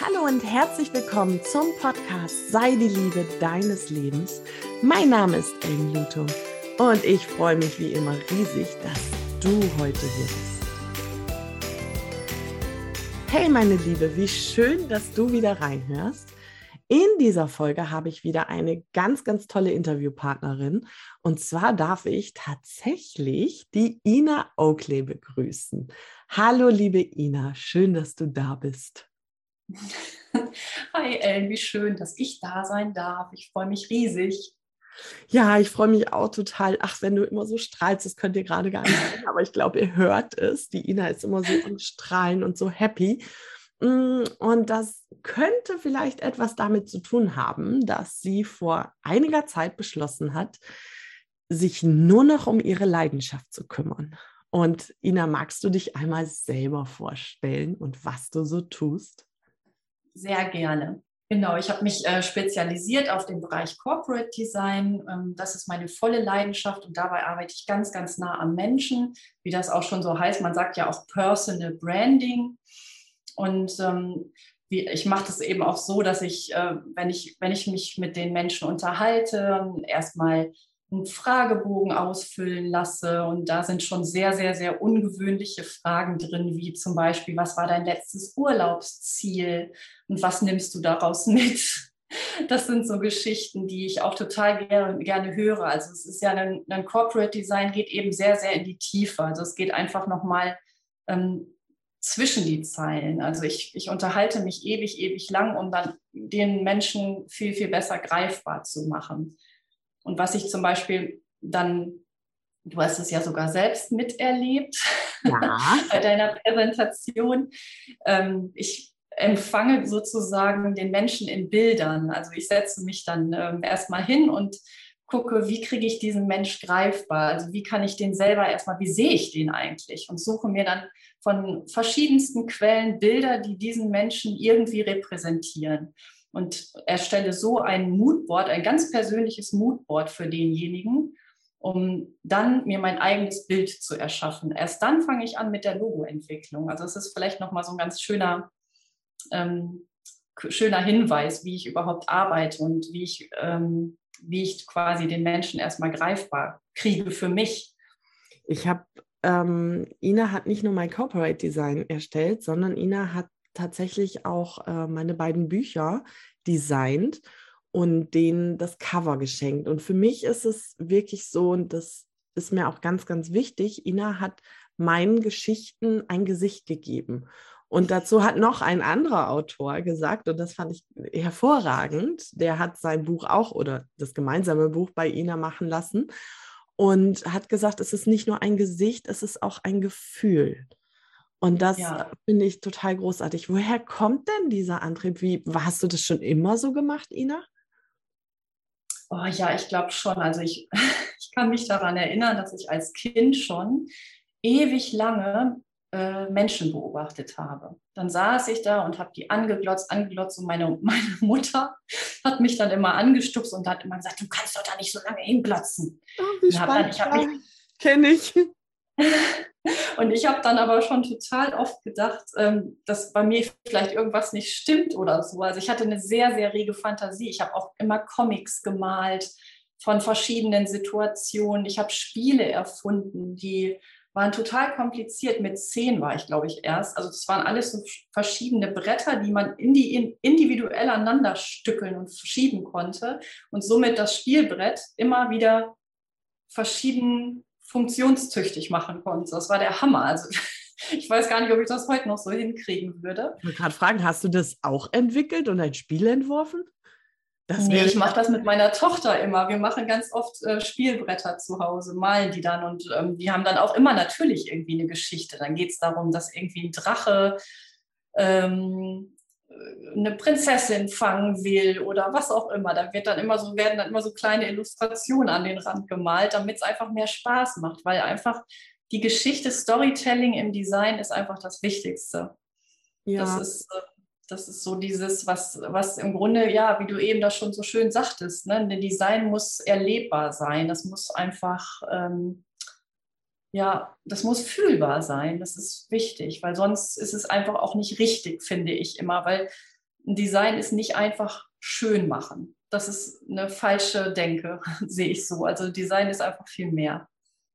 Hallo und herzlich willkommen zum Podcast Sei die Liebe deines Lebens. Mein Name ist Amy Luto und ich freue mich wie immer riesig, dass du heute hier bist. Hey meine Liebe, wie schön, dass du wieder reinhörst. In dieser Folge habe ich wieder eine ganz, ganz tolle Interviewpartnerin. Und zwar darf ich tatsächlich die Ina Oakley begrüßen. Hallo, liebe Ina, schön, dass du da bist. Hi Ellen, wie schön, dass ich da sein darf. Ich freue mich riesig. Ja, ich freue mich auch total. Ach, wenn du immer so strahlst, das könnt ihr gerade gar nicht sehen, aber ich glaube, ihr hört es. Die Ina ist immer so am Strahlen und so happy. Mm, und das könnte vielleicht etwas damit zu tun haben, dass sie vor einiger Zeit beschlossen hat, sich nur noch um ihre Leidenschaft zu kümmern. Und Ina, magst du dich einmal selber vorstellen und was du so tust? Sehr gerne. Genau, ich habe mich äh, spezialisiert auf den Bereich Corporate Design. Ähm, das ist meine volle Leidenschaft und dabei arbeite ich ganz, ganz nah am Menschen, wie das auch schon so heißt. Man sagt ja auch Personal Branding. Und ähm, wie, ich mache das eben auch so, dass ich, äh, wenn ich, wenn ich mich mit den Menschen unterhalte, erstmal einen Fragebogen ausfüllen lasse. Und da sind schon sehr, sehr, sehr ungewöhnliche Fragen drin, wie zum Beispiel, was war dein letztes Urlaubsziel und was nimmst du daraus mit? Das sind so Geschichten, die ich auch total gerne, gerne höre. Also es ist ja ein, ein Corporate Design geht eben sehr, sehr in die Tiefe. Also es geht einfach nochmal ähm, zwischen die Zeilen. Also ich, ich unterhalte mich ewig, ewig lang, um dann den Menschen viel, viel besser greifbar zu machen. Und was ich zum Beispiel dann, du hast es ja sogar selbst miterlebt ja. bei deiner Präsentation, ähm, ich empfange sozusagen den Menschen in Bildern. Also ich setze mich dann ähm, erstmal hin und gucke, wie kriege ich diesen Mensch greifbar? Also wie kann ich den selber erstmal, wie sehe ich den eigentlich? Und suche mir dann von verschiedensten Quellen Bilder, die diesen Menschen irgendwie repräsentieren und erstelle so ein Moodboard, ein ganz persönliches Moodboard für denjenigen, um dann mir mein eigenes Bild zu erschaffen. Erst dann fange ich an mit der Logoentwicklung. Also es ist vielleicht nochmal so ein ganz schöner, ähm, schöner Hinweis, wie ich überhaupt arbeite und wie ich, ähm, wie ich quasi den Menschen erstmal greifbar kriege für mich. Ich habe, ähm, Ina hat nicht nur mein Corporate Design erstellt, sondern Ina hat tatsächlich auch äh, meine beiden Bücher designt und denen das Cover geschenkt. Und für mich ist es wirklich so, und das ist mir auch ganz, ganz wichtig, Ina hat meinen Geschichten ein Gesicht gegeben. Und dazu hat noch ein anderer Autor gesagt, und das fand ich hervorragend, der hat sein Buch auch oder das gemeinsame Buch bei Ina machen lassen und hat gesagt, es ist nicht nur ein Gesicht, es ist auch ein Gefühl. Und das ja. finde ich total großartig. Woher kommt denn dieser Antrieb? Wie hast du das schon immer so gemacht, Ina? Oh ja, ich glaube schon. Also ich, ich kann mich daran erinnern, dass ich als Kind schon ewig lange äh, Menschen beobachtet habe. Dann saß ich da und habe die angeglotzt, angeglotzt und meine, meine Mutter hat mich dann immer angestupst und hat immer gesagt, du kannst doch da nicht so lange hinglotzen. Oh, wie spannend. Dann, Kenne ich. Und ich habe dann aber schon total oft gedacht, ähm, dass bei mir vielleicht irgendwas nicht stimmt oder so. Also ich hatte eine sehr, sehr rege Fantasie. Ich habe auch immer Comics gemalt von verschiedenen Situationen. Ich habe Spiele erfunden, die waren total kompliziert. Mit zehn war ich, glaube ich, erst. Also es waren alles so verschiedene Bretter, die man individuell aneinander stückeln und verschieben konnte und somit das Spielbrett immer wieder verschieden funktionstüchtig machen konnte. Das war der Hammer. Also ich weiß gar nicht, ob ich das heute noch so hinkriegen würde. Ich wollte gerade fragen, hast du das auch entwickelt und ein Spiel entworfen? Das nee, ich mache das mit meiner Tochter immer. Wir machen ganz oft äh, Spielbretter zu Hause, malen die dann und ähm, die haben dann auch immer natürlich irgendwie eine Geschichte. Dann geht es darum, dass irgendwie ein Drache ähm, eine Prinzessin fangen will oder was auch immer. Da wird dann immer so, werden dann immer so kleine Illustrationen an den Rand gemalt, damit es einfach mehr Spaß macht, weil einfach die Geschichte, Storytelling im Design ist einfach das Wichtigste. Ja. Das ist, äh, das ist so dieses, was, was im Grunde, ja, wie du eben das schon so schön sagtest, ne? ein Design muss erlebbar sein. Das muss einfach ähm, ja, das muss fühlbar sein. Das ist wichtig, weil sonst ist es einfach auch nicht richtig, finde ich immer, weil ein Design ist nicht einfach schön machen. Das ist eine falsche Denke, sehe ich so. Also Design ist einfach viel mehr.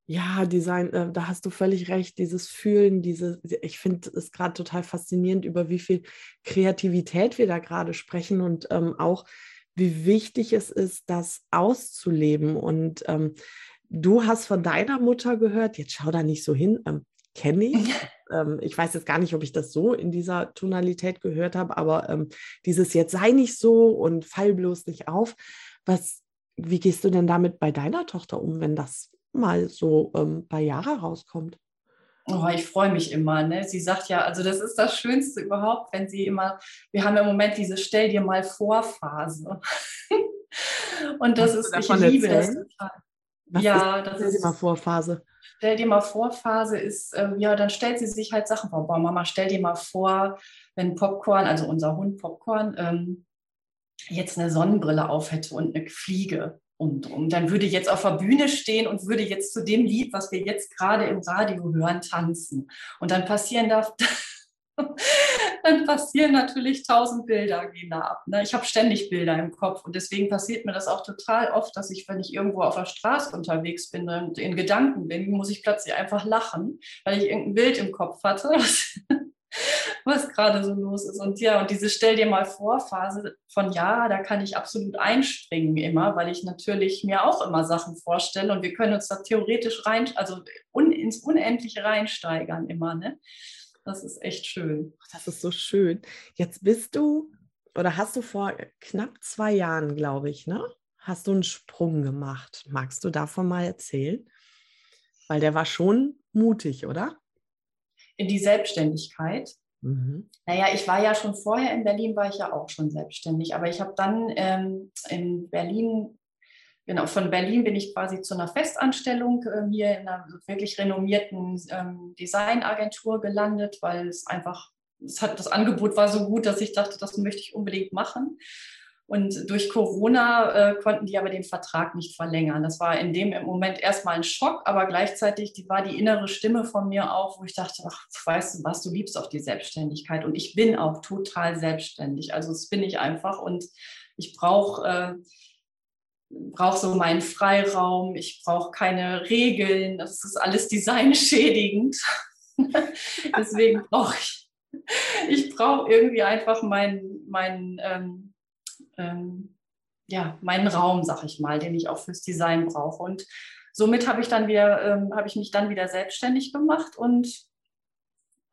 Ja, Design, äh, da hast du völlig recht. Dieses Fühlen, diese, ich finde es gerade total faszinierend, über wie viel Kreativität wir da gerade sprechen und ähm, auch wie wichtig es ist, das auszuleben. Und ähm, du hast von deiner Mutter gehört, jetzt schau da nicht so hin, ähm, kenne ich. ähm, ich weiß jetzt gar nicht, ob ich das so in dieser Tonalität gehört habe, aber ähm, dieses jetzt sei nicht so und fall bloß nicht auf. Was, wie gehst du denn damit bei deiner Tochter um, wenn das mal so ähm, bei Jahre rauskommt. Oh, ich freue mich immer. Ne? Sie sagt ja, also das ist das Schönste überhaupt, wenn sie immer, wir haben im Moment diese Stell dir mal vor Phase. Und das ist, ich liebe erzählen? das total. Was ja, ist, das stell dir mal vor Phase. Stell dir mal vor Phase ist, äh, ja, dann stellt sie sich halt Sachen vor. Boah, Mama, stell dir mal vor, wenn Popcorn, also unser Hund Popcorn, ähm, jetzt eine Sonnenbrille auf hätte und eine Fliege und, und dann würde jetzt auf der Bühne stehen und würde jetzt zu dem Lied, was wir jetzt gerade im Radio hören, tanzen. Und dann passieren da, dann passieren natürlich tausend Bilder gehen ab. Ne? Ich habe ständig Bilder im Kopf und deswegen passiert mir das auch total oft, dass ich, wenn ich irgendwo auf der Straße unterwegs bin und in Gedanken bin, muss ich plötzlich einfach lachen, weil ich irgendein Bild im Kopf hatte, was gerade so los ist. Und ja, und diese Stell dir mal vor Phase von ja, da kann ich absolut einspringen immer, weil ich natürlich mir auch immer Sachen vorstelle und wir können uns da theoretisch rein, also un, ins Unendliche reinsteigern immer, ne? Das ist echt schön. Das ist so schön. Jetzt bist du oder hast du vor knapp zwei Jahren, glaube ich, ne? Hast du einen Sprung gemacht? Magst du davon mal erzählen? Weil der war schon mutig, oder? in die Selbstständigkeit. Mhm. Naja, ich war ja schon vorher in Berlin, war ich ja auch schon selbstständig, aber ich habe dann ähm, in Berlin, genau, von Berlin bin ich quasi zu einer Festanstellung äh, hier in einer wirklich renommierten ähm, Designagentur gelandet, weil es einfach, es hat, das Angebot war so gut, dass ich dachte, das möchte ich unbedingt machen. Und durch Corona äh, konnten die aber den Vertrag nicht verlängern. Das war in dem Moment erstmal ein Schock, aber gleichzeitig die, war die innere Stimme von mir auch, wo ich dachte, ach, weißt du was, du liebst auch die Selbstständigkeit. Und ich bin auch total selbstständig. Also das bin ich einfach und ich brauche äh, brauche so meinen Freiraum, ich brauche keine Regeln, das ist alles designschädigend. Deswegen brauche ich, ich brauche irgendwie einfach meinen mein, ähm, ähm, ja, meinen Raum, sag ich mal, den ich auch fürs Design brauche. Und somit habe ich dann wieder, ähm, habe ich mich dann wieder selbstständig gemacht und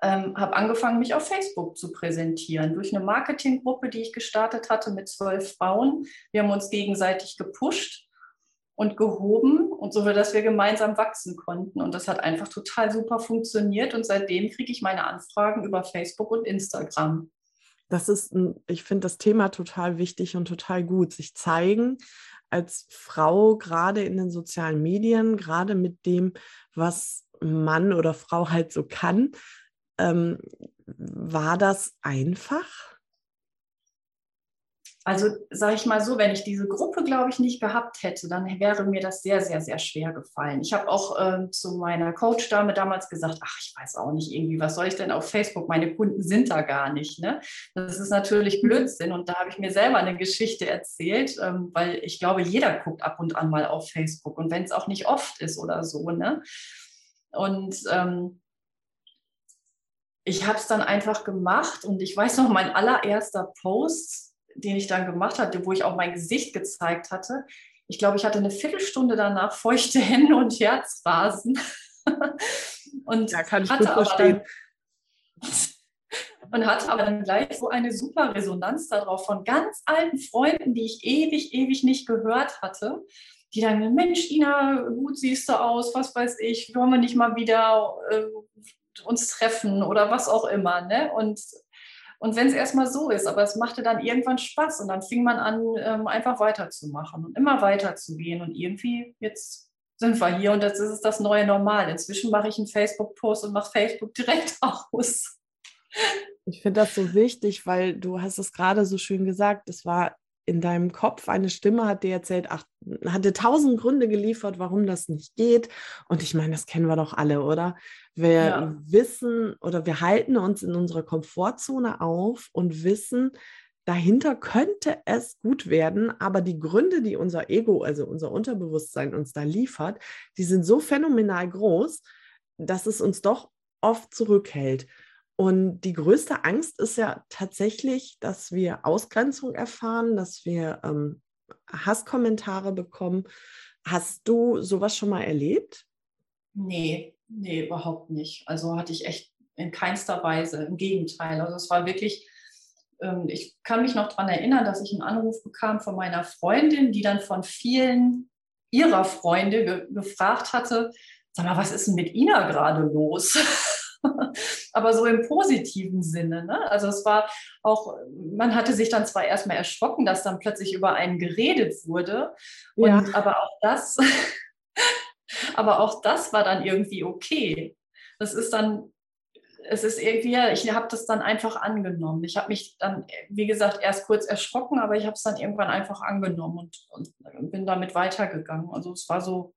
ähm, habe angefangen, mich auf Facebook zu präsentieren. Durch eine Marketinggruppe, die ich gestartet hatte mit zwölf Frauen. Wir haben uns gegenseitig gepusht und gehoben und so, dass wir gemeinsam wachsen konnten. Und das hat einfach total super funktioniert. Und seitdem kriege ich meine Anfragen über Facebook und Instagram das ist, ein, ich finde das Thema total wichtig und total gut, sich zeigen als Frau, gerade in den sozialen Medien, gerade mit dem, was Mann oder Frau halt so kann. Ähm, war das einfach? Also sage ich mal so, wenn ich diese Gruppe, glaube ich, nicht gehabt hätte, dann wäre mir das sehr, sehr, sehr schwer gefallen. Ich habe auch äh, zu meiner Coach-Dame damals gesagt, ach, ich weiß auch nicht irgendwie, was soll ich denn auf Facebook? Meine Kunden sind da gar nicht. Ne? Das ist natürlich mhm. Blödsinn. Und da habe ich mir selber eine Geschichte erzählt, ähm, weil ich glaube, jeder guckt ab und an mal auf Facebook. Und wenn es auch nicht oft ist oder so. Ne? Und ähm, ich habe es dann einfach gemacht und ich weiß noch, mein allererster Post, den ich dann gemacht hatte, wo ich auch mein Gesicht gezeigt hatte. Ich glaube, ich hatte eine Viertelstunde danach feuchte Hände und Herzrasen. und ja, kann ich gut verstehen. Dann, und hatte aber dann gleich so eine super Resonanz darauf von ganz alten Freunden, die ich ewig, ewig nicht gehört hatte, die dann, Mensch, Ina, gut siehst du aus, was weiß ich, wollen wir nicht mal wieder äh, uns treffen oder was auch immer. Ne? Und und wenn es erstmal so ist, aber es machte dann irgendwann Spaß und dann fing man an, ähm, einfach weiterzumachen und immer weiterzugehen. Und irgendwie jetzt sind wir hier und jetzt ist das neue Normal. Inzwischen mache ich einen Facebook-Post und mache Facebook direkt aus. Ich finde das so wichtig, weil du hast es gerade so schön gesagt, es war in deinem Kopf eine Stimme hat dir erzählt, ach, hatte tausend Gründe geliefert, warum das nicht geht. Und ich meine, das kennen wir doch alle, oder? Wir ja. wissen oder wir halten uns in unserer Komfortzone auf und wissen, dahinter könnte es gut werden, aber die Gründe, die unser Ego, also unser Unterbewusstsein uns da liefert, die sind so phänomenal groß, dass es uns doch oft zurückhält. Und die größte Angst ist ja tatsächlich, dass wir Ausgrenzung erfahren, dass wir ähm, Hasskommentare bekommen. Hast du sowas schon mal erlebt? Nee, nee, überhaupt nicht. Also hatte ich echt in keinster Weise. Im Gegenteil. Also es war wirklich, ähm, ich kann mich noch daran erinnern, dass ich einen Anruf bekam von meiner Freundin, die dann von vielen ihrer Freunde ge gefragt hatte, sag mal, was ist denn mit Ina gerade los? Aber so im positiven Sinne. Ne? Also es war auch, man hatte sich dann zwar erstmal erschrocken, dass dann plötzlich über einen geredet wurde. Und, ja. Aber auch das, aber auch das war dann irgendwie okay. Das ist dann es ist irgendwie, ich habe das dann einfach angenommen. Ich habe mich dann, wie gesagt, erst kurz erschrocken, aber ich habe es dann irgendwann einfach angenommen und, und, bin damit weitergegangen. Also es war so,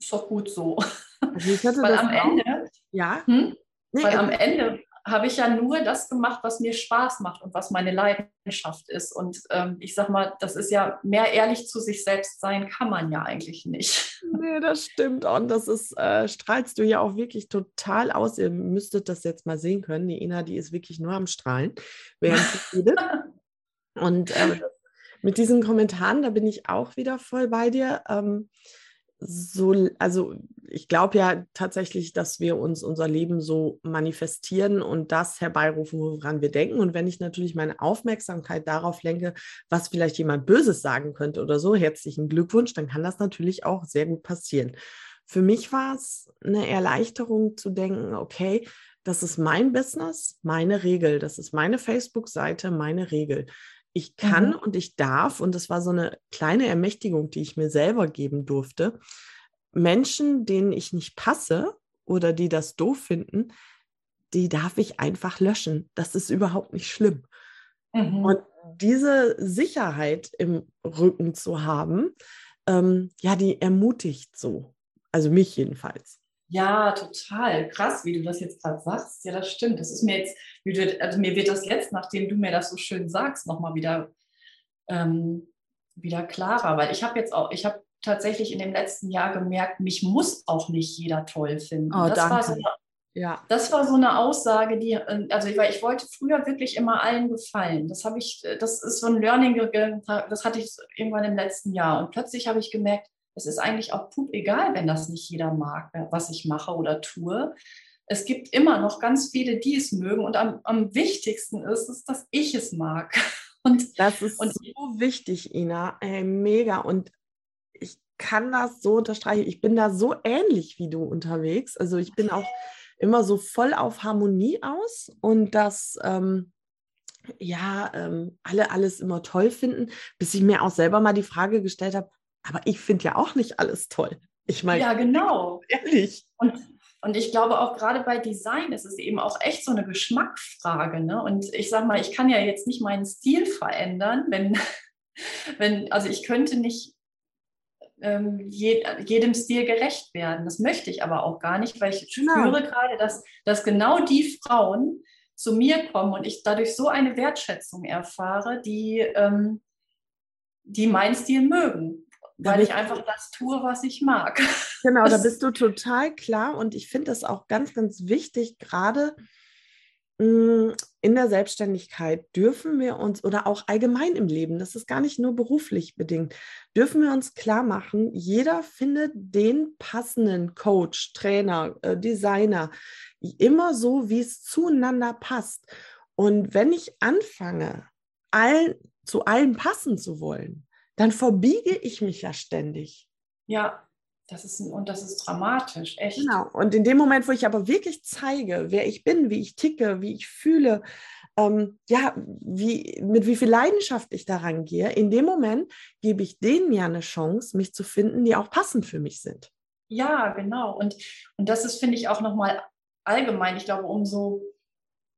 ist doch gut so. Also Weil am Ende, ja. Hm? Nee, Weil am Ende habe ich ja nur das gemacht, was mir Spaß macht und was meine Leidenschaft ist. Und ähm, ich sage mal, das ist ja mehr ehrlich zu sich selbst sein, kann man ja eigentlich nicht. Nee, das stimmt. Und das ist, äh, strahlst du ja auch wirklich total aus. Ihr müsstet das jetzt mal sehen können. Die Ina, die ist wirklich nur am Strahlen, während sie redet. Und äh, mit diesen Kommentaren, da bin ich auch wieder voll bei dir. Ähm, so, also ich glaube ja tatsächlich, dass wir uns unser Leben so manifestieren und das herbeirufen, woran wir denken. Und wenn ich natürlich meine Aufmerksamkeit darauf lenke, was vielleicht jemand Böses sagen könnte oder so, herzlichen Glückwunsch, dann kann das natürlich auch sehr gut passieren. Für mich war es eine Erleichterung zu denken, okay, das ist mein Business, meine Regel, das ist meine Facebook-Seite, meine Regel ich kann mhm. und ich darf, und das war so eine kleine Ermächtigung, die ich mir selber geben durfte, Menschen, denen ich nicht passe oder die das doof finden, die darf ich einfach löschen. Das ist überhaupt nicht schlimm. Mhm. Und diese Sicherheit im Rücken zu haben, ähm, ja, die ermutigt so. Also mich jedenfalls. Ja, total. Krass, wie du das jetzt gerade sagst. Ja, das stimmt. Das ist mir jetzt, also mir wird das jetzt, nachdem du mir das so schön sagst, nochmal wieder, ähm, wieder klarer. Weil ich habe jetzt auch, ich habe tatsächlich in dem letzten Jahr gemerkt, mich muss auch nicht jeder toll finden. Oh, das, danke. War so eine, ja. das war so eine Aussage, die, also ich, ich wollte früher wirklich immer allen gefallen. Das habe ich, das ist so ein Learning, das hatte ich irgendwann im letzten Jahr. Und plötzlich habe ich gemerkt, es ist eigentlich auch pup egal, wenn das nicht jeder mag, was ich mache oder tue. Es gibt immer noch ganz viele, die es mögen. Und am, am wichtigsten ist es, dass ich es mag. Und, das ist und, so wichtig, Ina. Ey, mega. Und ich kann das so unterstreichen. Ich bin da so ähnlich wie du unterwegs. Also ich bin auch immer so voll auf Harmonie aus und dass ähm, ja ähm, alle alles immer toll finden, bis ich mir auch selber mal die Frage gestellt habe, aber ich finde ja auch nicht alles toll. Ich meine, ja, genau. Ehrlich. Und, und ich glaube auch gerade bei Design ist es eben auch echt so eine Geschmacksfrage. Ne? Und ich sage mal, ich kann ja jetzt nicht meinen Stil verändern, wenn, wenn also ich könnte nicht ähm, je, jedem Stil gerecht werden. Das möchte ich aber auch gar nicht, weil ich genau. spüre gerade, dass, dass genau die Frauen zu mir kommen und ich dadurch so eine Wertschätzung erfahre, die, ähm, die meinen Stil mögen weil ich einfach das tue, was ich mag. Genau, da bist du total klar und ich finde das auch ganz, ganz wichtig, gerade mm, in der Selbstständigkeit dürfen wir uns oder auch allgemein im Leben, das ist gar nicht nur beruflich bedingt, dürfen wir uns klar machen, jeder findet den passenden Coach, Trainer, äh, Designer, immer so, wie es zueinander passt. Und wenn ich anfange, all, zu allen passen zu wollen, dann verbiege ich mich ja ständig. Ja, das ist, und das ist dramatisch, echt. Genau. Und in dem Moment, wo ich aber wirklich zeige, wer ich bin, wie ich ticke, wie ich fühle, ähm, ja, wie, mit wie viel Leidenschaft ich daran gehe, in dem Moment gebe ich denen ja eine Chance, mich zu finden, die auch passend für mich sind. Ja, genau. Und, und das ist, finde ich, auch nochmal allgemein. Ich glaube, umso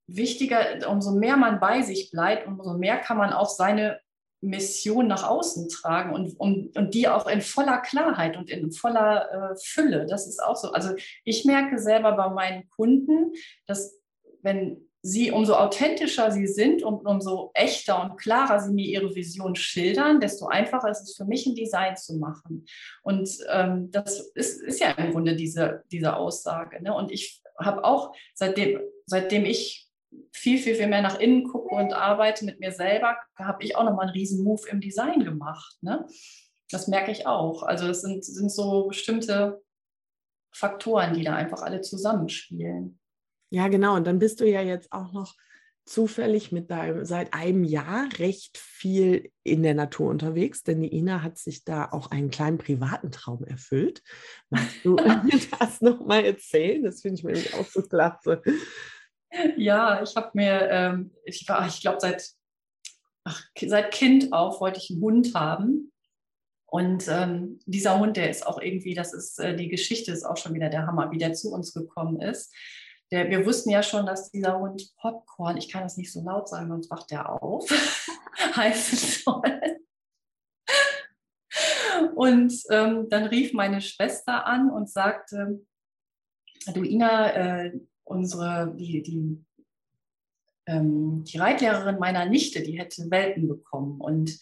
wichtiger, umso mehr man bei sich bleibt, umso mehr kann man auch seine Mission nach außen tragen und, und, und die auch in voller Klarheit und in voller äh, Fülle. Das ist auch so. Also ich merke selber bei meinen Kunden, dass wenn sie, umso authentischer sie sind und umso echter und klarer sie mir ihre Vision schildern, desto einfacher ist es für mich, ein Design zu machen. Und ähm, das ist, ist, ja im Grunde diese, diese Aussage. Ne? Und ich habe auch, seitdem, seitdem ich viel, viel, viel mehr nach innen gucke und arbeite mit mir selber, habe ich auch nochmal einen riesen Move im Design gemacht. Ne? Das merke ich auch. Also es sind, sind so bestimmte Faktoren, die da einfach alle zusammenspielen. Ja, genau. Und dann bist du ja jetzt auch noch zufällig mit deinem seit einem Jahr recht viel in der Natur unterwegs, denn die Ina hat sich da auch einen kleinen privaten Traum erfüllt. Magst du das nochmal erzählen? Das finde ich nämlich auch so klasse. Ja, ich habe mir, ähm, ich ich glaube, seit, seit Kind auf wollte ich einen Hund haben. Und ähm, dieser Hund, der ist auch irgendwie, das ist, äh, die Geschichte ist auch schon wieder der Hammer, wie der zu uns gekommen ist der, wir wussten ja schon, dass dieser Hund Popcorn, ich kann das nicht so laut sagen, sonst wacht der auf, heißen soll. Und ähm, dann rief meine Schwester an und sagte, du Ina, äh, unsere, die, die, ähm, die Reitlehrerin meiner Nichte, die hätte Welpen bekommen und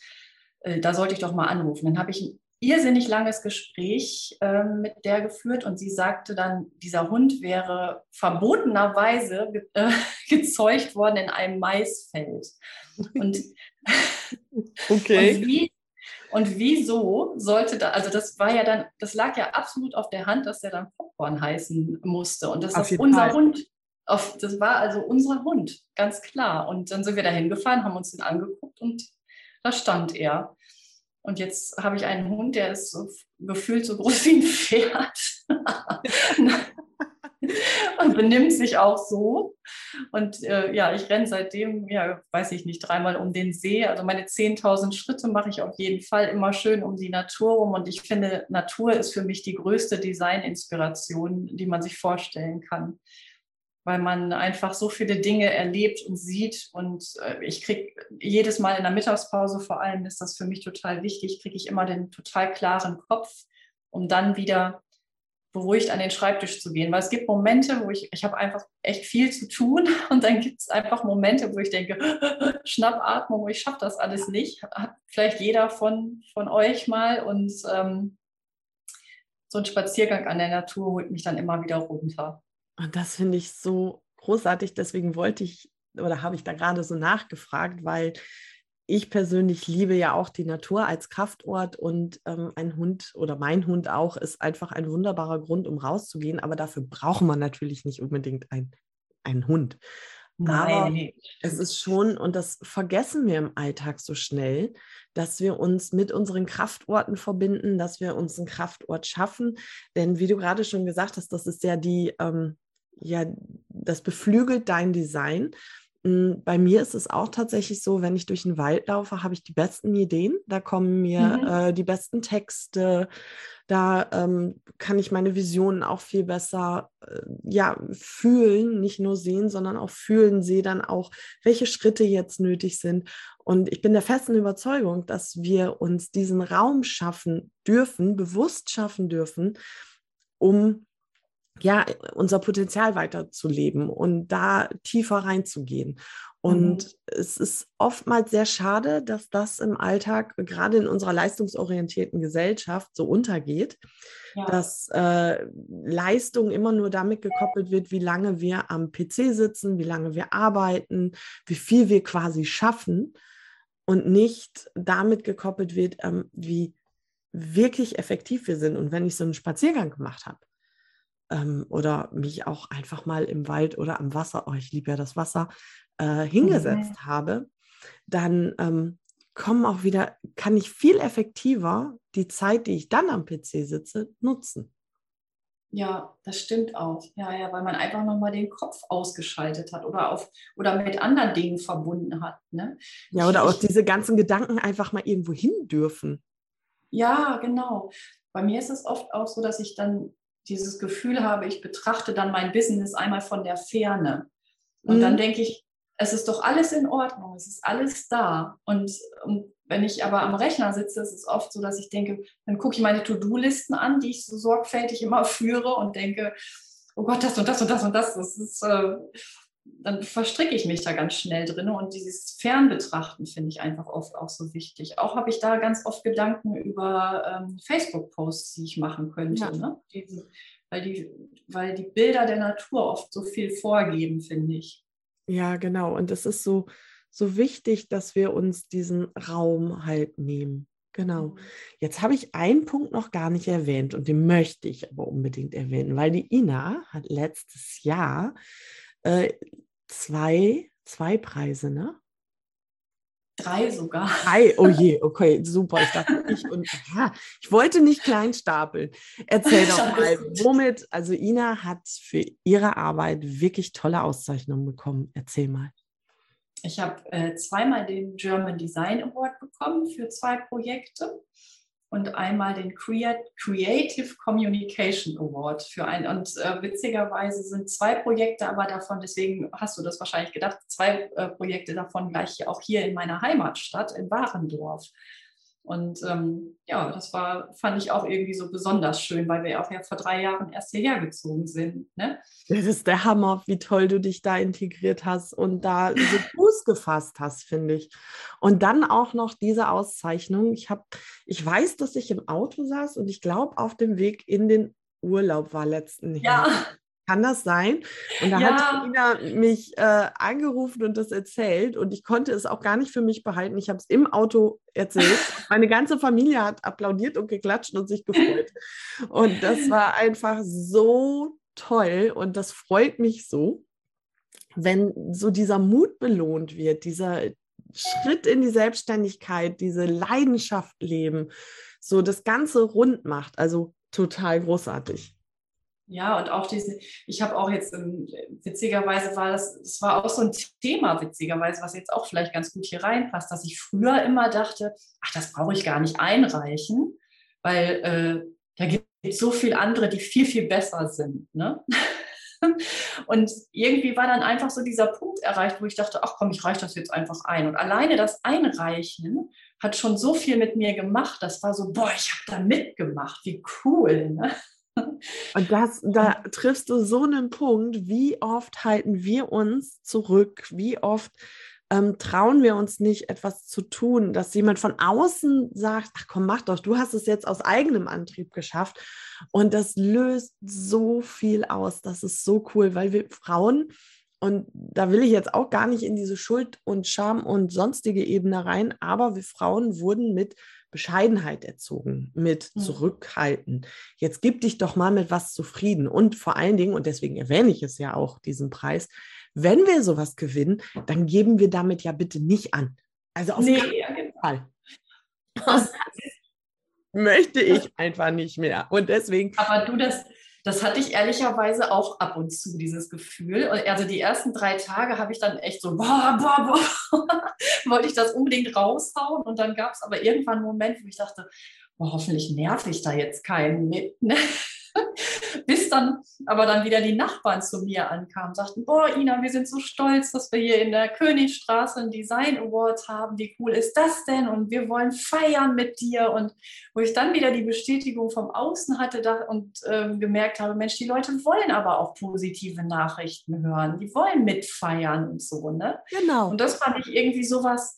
äh, da sollte ich doch mal anrufen. Dann habe ich irrsinnig langes Gespräch äh, mit der geführt und sie sagte dann, dieser Hund wäre verbotenerweise ge äh, gezeugt worden in einem Maisfeld. Und, okay. und, wie, und wieso sollte da, also das war ja dann, das lag ja absolut auf der Hand, dass der dann Popcorn heißen musste und das unser Fall. Hund auf, das war also unser Hund, ganz klar. Und dann sind wir da hingefahren, haben uns den angeguckt und da stand er. Und jetzt habe ich einen Hund, der ist so gefühlt so groß wie ein Pferd. und benimmt sich auch so. Und äh, ja, ich renne seitdem, ja, weiß ich nicht, dreimal um den See. Also meine 10.000 Schritte mache ich auf jeden Fall immer schön um die Natur rum. Und ich finde, Natur ist für mich die größte Designinspiration, die man sich vorstellen kann weil man einfach so viele Dinge erlebt und sieht. Und äh, ich kriege jedes Mal in der Mittagspause vor allem, ist das für mich total wichtig, kriege ich immer den total klaren Kopf, um dann wieder beruhigt an den Schreibtisch zu gehen. Weil es gibt Momente, wo ich, ich habe einfach echt viel zu tun und dann gibt es einfach Momente, wo ich denke, Schnappatmung, ich schaffe das alles nicht. Hat vielleicht jeder von, von euch mal und ähm, so ein Spaziergang an der Natur holt mich dann immer wieder runter. Und das finde ich so großartig. Deswegen wollte ich oder habe ich da gerade so nachgefragt, weil ich persönlich liebe ja auch die Natur als Kraftort und ähm, ein Hund oder mein Hund auch ist einfach ein wunderbarer Grund, um rauszugehen. Aber dafür braucht man natürlich nicht unbedingt ein, einen Hund. Nein. Aber es ist schon, und das vergessen wir im Alltag so schnell, dass wir uns mit unseren Kraftorten verbinden, dass wir uns einen Kraftort schaffen. Denn wie du gerade schon gesagt hast, das ist ja die, ähm, ja, das beflügelt dein Design. Hm, bei mir ist es auch tatsächlich so, wenn ich durch den Wald laufe, habe ich die besten Ideen. Da kommen mir mhm. äh, die besten Texte. Da ähm, kann ich meine Visionen auch viel besser äh, ja, fühlen, nicht nur sehen, sondern auch fühlen, sehe dann auch, welche Schritte jetzt nötig sind. Und ich bin der festen Überzeugung, dass wir uns diesen Raum schaffen dürfen, bewusst schaffen dürfen, um ja, unser Potenzial weiterzuleben und da tiefer reinzugehen. Und mhm. es ist oftmals sehr schade, dass das im Alltag, gerade in unserer leistungsorientierten Gesellschaft, so untergeht, ja. dass äh, Leistung immer nur damit gekoppelt wird, wie lange wir am PC sitzen, wie lange wir arbeiten, wie viel wir quasi schaffen und nicht damit gekoppelt wird, ähm, wie wirklich effektiv wir sind. Und wenn ich so einen Spaziergang gemacht habe, ähm, oder mich auch einfach mal im Wald oder am Wasser, oh, ich liebe ja das Wasser, äh, hingesetzt mhm. habe, dann ähm, kommen auch wieder, kann ich viel effektiver die Zeit, die ich dann am PC sitze, nutzen. Ja, das stimmt auch. Ja, ja, weil man einfach nochmal den Kopf ausgeschaltet hat oder auf oder mit anderen Dingen verbunden hat. Ne? Ja, oder auch diese ganzen Gedanken einfach mal irgendwo hin dürfen. Ja, genau. Bei mir ist es oft auch so, dass ich dann dieses Gefühl habe, ich betrachte dann mein Business einmal von der Ferne. Und mhm. dann denke ich, es ist doch alles in Ordnung, es ist alles da. Und, und, wenn ich aber am Rechner sitze, ist es oft so, dass ich denke, dann gucke ich meine To-Do-Listen an, die ich so sorgfältig immer führe und denke, oh Gott, das und das und das und das, das ist, äh, dann verstricke ich mich da ganz schnell drin. Und dieses Fernbetrachten finde ich einfach oft auch so wichtig. Auch habe ich da ganz oft Gedanken über ähm, Facebook-Posts, die ich machen könnte. Ja. Ne? Diese, weil, die, weil die Bilder der Natur oft so viel vorgeben, finde ich. Ja, genau. Und es ist so, so wichtig, dass wir uns diesen Raum halt nehmen. Genau. Mhm. Jetzt habe ich einen Punkt noch gar nicht erwähnt und den möchte ich aber unbedingt erwähnen, weil die Ina hat letztes Jahr äh, zwei, zwei Preise, ne? Drei sogar. Drei, oh je, okay, super. Ich dachte, ich und ja, ich wollte nicht klein stapeln. Erzähl doch mal, womit, also Ina hat für ihre Arbeit wirklich tolle Auszeichnungen bekommen. Erzähl mal. Ich habe äh, zweimal den German Design Award bekommen für zwei Projekte und einmal den Creative Communication Award für ein. Und äh, witzigerweise sind zwei Projekte aber davon, deswegen hast du das wahrscheinlich gedacht, zwei äh, Projekte davon gleich auch hier in meiner Heimatstadt in Warendorf. Und ähm, ja, das war, fand ich auch irgendwie so besonders schön, weil wir auch ja vor drei Jahren erst hierher gezogen sind. Ne? Das ist der Hammer, wie toll du dich da integriert hast und da so Fuß gefasst hast, finde ich. Und dann auch noch diese Auszeichnung. Ich habe, ich weiß, dass ich im Auto saß und ich glaube, auf dem Weg in den Urlaub war letzten Jahr. Ja. Kann das sein? Und da ja. hat Ina mich äh, angerufen und das erzählt und ich konnte es auch gar nicht für mich behalten. Ich habe es im Auto erzählt. Meine ganze Familie hat applaudiert und geklatscht und sich gefreut. Und das war einfach so toll und das freut mich so, wenn so dieser Mut belohnt wird, dieser Schritt in die Selbstständigkeit, diese Leidenschaft leben, so das Ganze rund macht. Also total großartig. Ja, und auch diese, ich habe auch jetzt, ähm, witzigerweise war das, es war auch so ein Thema, witzigerweise, was jetzt auch vielleicht ganz gut hier reinpasst, dass ich früher immer dachte, ach, das brauche ich gar nicht einreichen, weil äh, da gibt es so viele andere, die viel, viel besser sind. Ne? Und irgendwie war dann einfach so dieser Punkt erreicht, wo ich dachte, ach komm, ich reiche das jetzt einfach ein. Und alleine das Einreichen hat schon so viel mit mir gemacht. Das war so, boah, ich habe da mitgemacht, wie cool. Ne? Und das, da triffst du so einen Punkt, wie oft halten wir uns zurück, wie oft ähm, trauen wir uns nicht, etwas zu tun, dass jemand von außen sagt, ach komm, mach doch, du hast es jetzt aus eigenem Antrieb geschafft. Und das löst so viel aus. Das ist so cool, weil wir Frauen, und da will ich jetzt auch gar nicht in diese Schuld und Scham und sonstige Ebene rein, aber wir Frauen wurden mit Bescheidenheit erzogen, mit hm. Zurückhalten. Jetzt gib dich doch mal mit was zufrieden. Und vor allen Dingen, und deswegen erwähne ich es ja auch, diesen Preis, wenn wir sowas gewinnen, dann geben wir damit ja bitte nicht an. Also auf nee, keinen genau. Fall. Das möchte ich einfach nicht mehr. Und deswegen. Aber du, das, das hatte ich ehrlicherweise auch ab und zu, dieses Gefühl. Also die ersten drei Tage habe ich dann echt so, boah, boah, boah, wollte ich das unbedingt raushauen. Und dann gab es aber irgendwann einen Moment, wo ich dachte, boah, hoffentlich nerv ich da jetzt keinen mit. Ne? Bis dann aber dann wieder die Nachbarn zu mir ankamen, sagten, boah, Ina, wir sind so stolz, dass wir hier in der Königstraße einen Design Award haben. Wie cool ist das denn? Und wir wollen feiern mit dir. Und wo ich dann wieder die Bestätigung vom Außen hatte und ähm, gemerkt habe, Mensch, die Leute wollen aber auch positive Nachrichten hören. Die wollen mitfeiern und so, ne? Genau. Und das fand ich irgendwie sowas,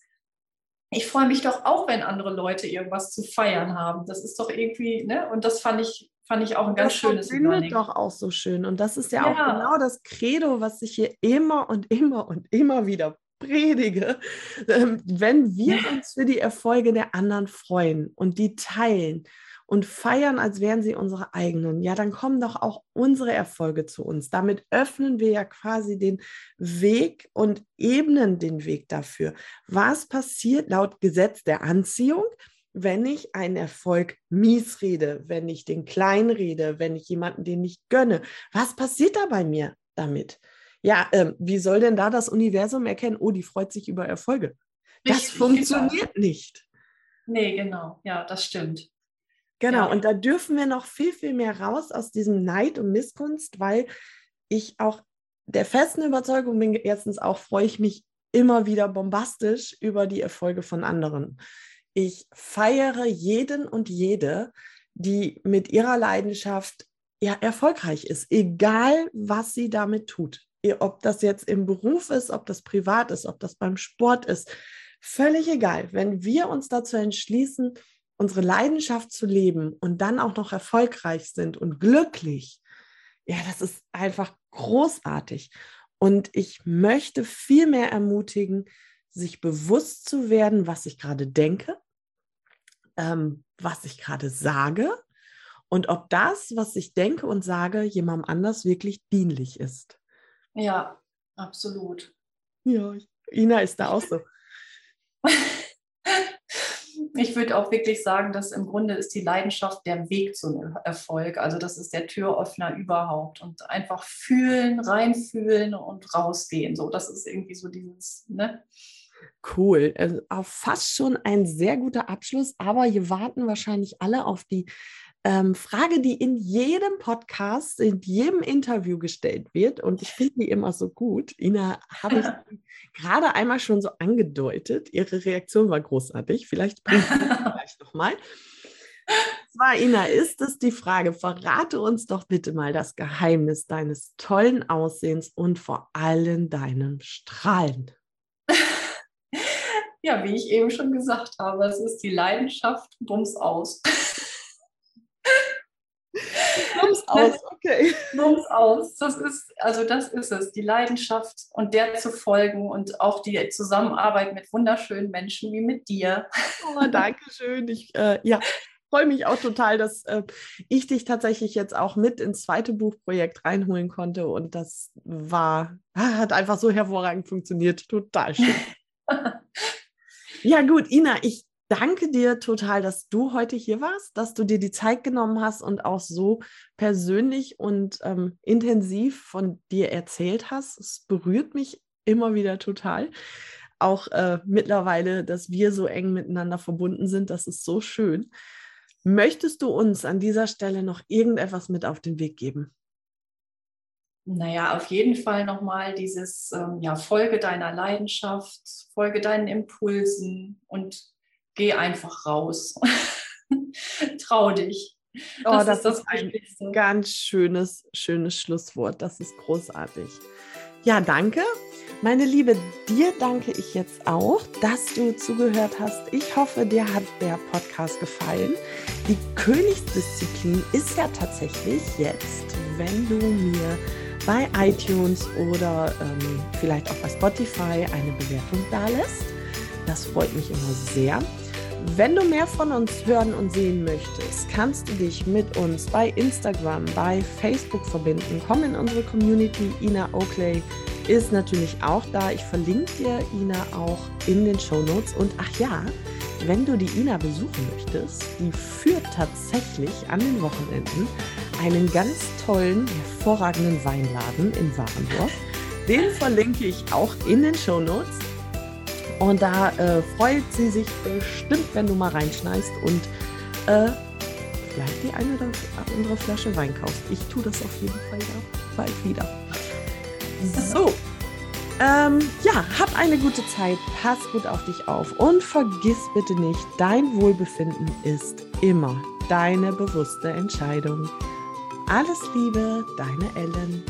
ich freue mich doch auch, wenn andere Leute irgendwas zu feiern haben. Das ist doch irgendwie, ne? Und das fand ich fand ich auch ein ganz das schönes Das verbindet doch auch so schön. Und das ist ja, ja, auch genau das Credo, was ich hier immer und immer und immer wieder predige. Ähm, wenn wir uns für die Erfolge der anderen freuen und die teilen und feiern, als wären sie unsere eigenen, ja, dann kommen doch auch unsere Erfolge zu uns. Damit öffnen wir ja quasi den Weg und ebnen den Weg dafür. Was passiert laut Gesetz der Anziehung? Wenn ich einen Erfolg mies rede, wenn ich den klein rede, wenn ich jemanden den nicht gönne. Was passiert da bei mir damit? Ja, ähm, wie soll denn da das Universum erkennen, oh, die freut sich über Erfolge? Das Richtig, funktioniert genau. nicht. Nee, genau. Ja, das stimmt. Genau, ja. und da dürfen wir noch viel, viel mehr raus aus diesem Neid und Missgunst, weil ich auch der festen Überzeugung bin, erstens auch freue ich mich immer wieder bombastisch über die Erfolge von anderen. Ich feiere jeden und jede, die mit ihrer Leidenschaft ja erfolgreich ist, egal was sie damit tut. ob das jetzt im Beruf ist, ob das privat ist, ob das beim Sport ist, völlig egal. Wenn wir uns dazu entschließen, unsere Leidenschaft zu leben und dann auch noch erfolgreich sind und glücklich, ja, das ist einfach großartig. Und ich möchte viel mehr ermutigen, sich bewusst zu werden, was ich gerade denke, ähm, was ich gerade sage und ob das, was ich denke und sage, jemandem anders wirklich dienlich ist. Ja, absolut. Ja, Ina ist da auch so. ich würde auch wirklich sagen, dass im Grunde ist die Leidenschaft der Weg zum Erfolg. Also das ist der Türöffner überhaupt. Und einfach fühlen, reinfühlen und rausgehen. So, das ist irgendwie so dieses, ne? Cool. Also fast schon ein sehr guter Abschluss, aber hier warten wahrscheinlich alle auf die ähm, Frage, die in jedem Podcast, in jedem Interview gestellt wird. Und ich finde die immer so gut. Ina, habe ich gerade einmal schon so angedeutet. Ihre Reaktion war großartig. Vielleicht gleich nochmal. Zwar, Ina, ist es die Frage, verrate uns doch bitte mal das Geheimnis deines tollen Aussehens und vor allem deinem Strahlen. Ja, wie ich eben schon gesagt habe, es ist die Leidenschaft, bums aus. Bums aus, okay. Bums aus. Das ist, also das ist es, die Leidenschaft und der zu folgen und auch die Zusammenarbeit mit wunderschönen Menschen wie mit dir. Oh, danke schön. Ich äh, ja, freue mich auch total, dass äh, ich dich tatsächlich jetzt auch mit ins zweite Buchprojekt reinholen konnte und das war, hat einfach so hervorragend funktioniert. Total schön. ja, gut, Ina, ich danke dir total, dass du heute hier warst, dass du dir die Zeit genommen hast und auch so persönlich und ähm, intensiv von dir erzählt hast. Es berührt mich immer wieder total. Auch äh, mittlerweile, dass wir so eng miteinander verbunden sind, das ist so schön. Möchtest du uns an dieser Stelle noch irgendetwas mit auf den Weg geben? Naja, auf jeden Fall nochmal dieses, ähm, ja, Folge deiner Leidenschaft, Folge deinen Impulsen und geh einfach raus. Trau dich. Das oh, das ist, das ist ein ganz schönes, schönes Schlusswort. Das ist großartig. Ja, danke. Meine Liebe, dir danke ich jetzt auch, dass du zugehört hast. Ich hoffe, dir hat der Podcast gefallen. Die Königsdisziplin ist ja tatsächlich jetzt, wenn du mir bei iTunes oder ähm, vielleicht auch bei Spotify eine Bewertung da lässt. Das freut mich immer sehr. Wenn du mehr von uns hören und sehen möchtest, kannst du dich mit uns bei Instagram, bei Facebook verbinden. Komm in unsere Community. Ina Oakley ist natürlich auch da. Ich verlinke dir Ina auch in den Show Notes. Und ach ja, wenn du die Ina besuchen möchtest, die führt tatsächlich an den Wochenenden einen ganz tollen, hervorragenden Weinladen in Warendorf. Den verlinke ich auch in den Show Notes. Und da äh, freut sie sich bestimmt, wenn du mal reinschneist und äh, vielleicht die eine oder andere Flasche Wein kaufst. Ich tue das auf jeden Fall ja, bald wieder. So. Ähm, ja, hab eine gute Zeit, pass gut auf dich auf und vergiss bitte nicht, dein Wohlbefinden ist immer deine bewusste Entscheidung. Alles Liebe, deine Ellen.